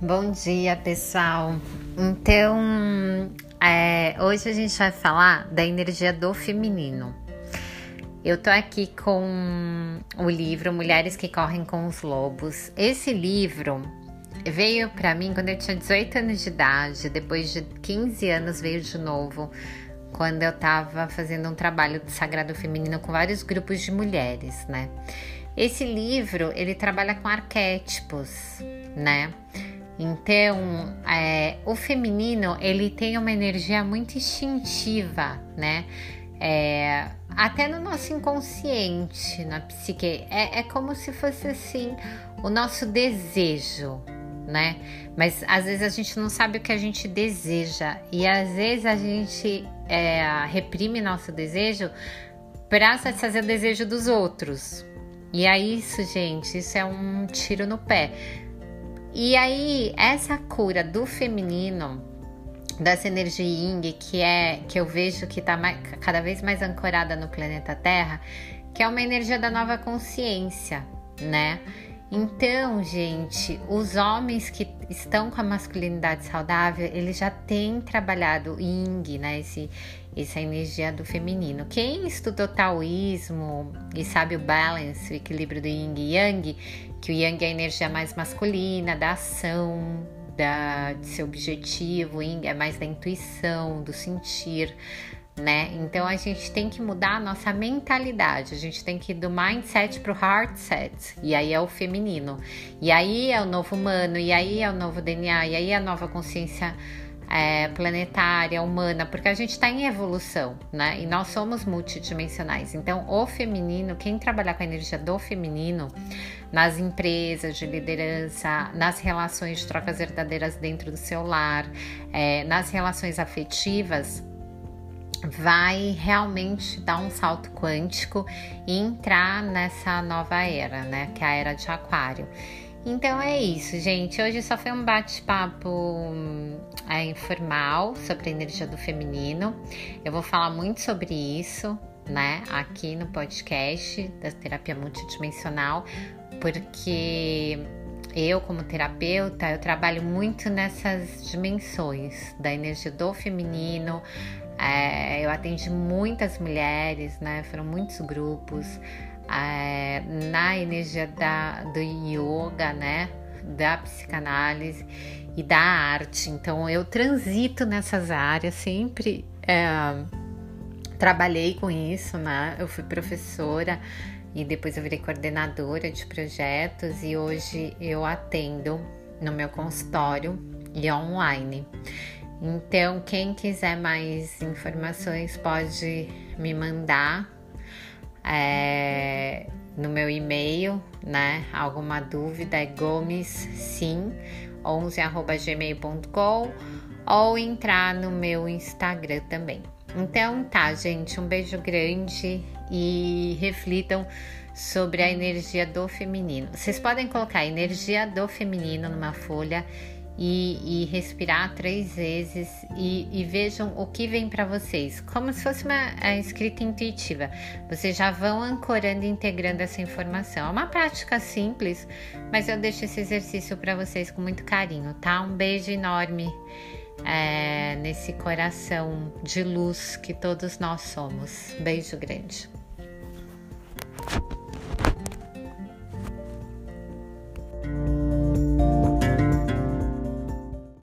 Bom dia, pessoal. Então, é, hoje a gente vai falar da energia do feminino. Eu tô aqui com o livro Mulheres que Correm com os Lobos. Esse livro veio para mim quando eu tinha 18 anos de idade, depois de 15 anos veio de novo, quando eu tava fazendo um trabalho de sagrado feminino com vários grupos de mulheres, né? Esse livro, ele trabalha com arquétipos, né? Então, é, o feminino ele tem uma energia muito instintiva, né? É, até no nosso inconsciente, na psique, é, é como se fosse assim o nosso desejo, né? Mas às vezes a gente não sabe o que a gente deseja e às vezes a gente é, reprime nosso desejo para satisfazer o desejo dos outros. E é isso, gente, isso é um tiro no pé e aí, essa cura do feminino, dessa energia Ying, que é que eu vejo que está cada vez mais ancorada no planeta Terra, que é uma energia da nova consciência, né? Então, gente, os homens que estão com a masculinidade saudável, eles já têm trabalhado Ying, né? Esse, essa energia do feminino. Quem estudou taoísmo e sabe o balance, o equilíbrio do Yin e Yang, que o Yang é a energia mais masculina, da ação, da, de seu objetivo, o Yin é mais da intuição, do sentir, né? Então a gente tem que mudar a nossa mentalidade, a gente tem que ir do mindset pro heart set, e aí é o feminino, e aí é o novo humano, e aí é o novo DNA, e aí é a nova consciência é, planetária, humana, porque a gente está em evolução, né? E nós somos multidimensionais. Então, o feminino, quem trabalhar com a energia do feminino nas empresas de liderança, nas relações de trocas verdadeiras dentro do seu lar, é, nas relações afetivas, vai realmente dar um salto quântico e entrar nessa nova era, né? Que é a era de Aquário. Então é isso, gente. Hoje só foi um bate-papo é, informal sobre a energia do feminino. Eu vou falar muito sobre isso, né, aqui no podcast da terapia multidimensional, porque eu, como terapeuta, eu trabalho muito nessas dimensões da energia do feminino, é, eu atendi muitas mulheres, né? Foram muitos grupos é, na energia da, do yoga, né? Da psicanálise e da arte. Então eu transito nessas áreas, sempre é, trabalhei com isso, né? Eu fui professora e depois eu virei coordenadora de projetos e hoje eu atendo no meu consultório e online. Então, quem quiser mais informações pode me mandar é, no meu e-mail, né? Alguma dúvida é gomessim11@gmail.com ou entrar no meu Instagram também. Então tá, gente, um beijo grande e reflitam sobre a energia do feminino. Vocês podem colocar energia do feminino numa folha e, e respirar três vezes e, e, vejam o que vem para vocês, como se fosse uma escrita intuitiva. Vocês já vão ancorando e integrando essa informação. É uma prática simples, mas eu deixo esse exercício para vocês com muito carinho, tá? Um beijo enorme é, nesse coração de luz que todos nós somos. Beijo grande.